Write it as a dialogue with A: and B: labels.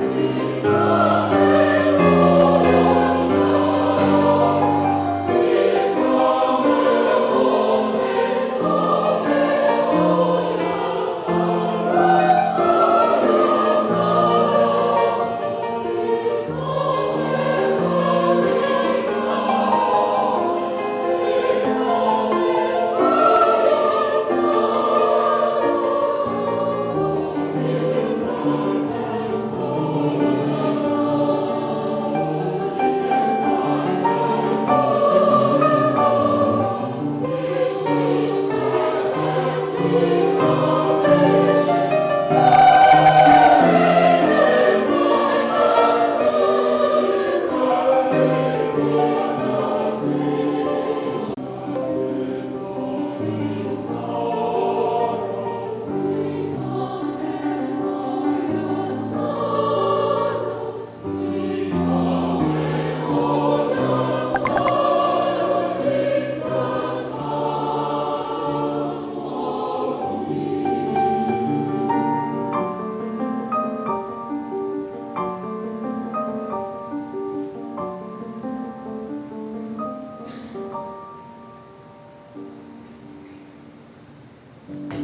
A: Amen. 了。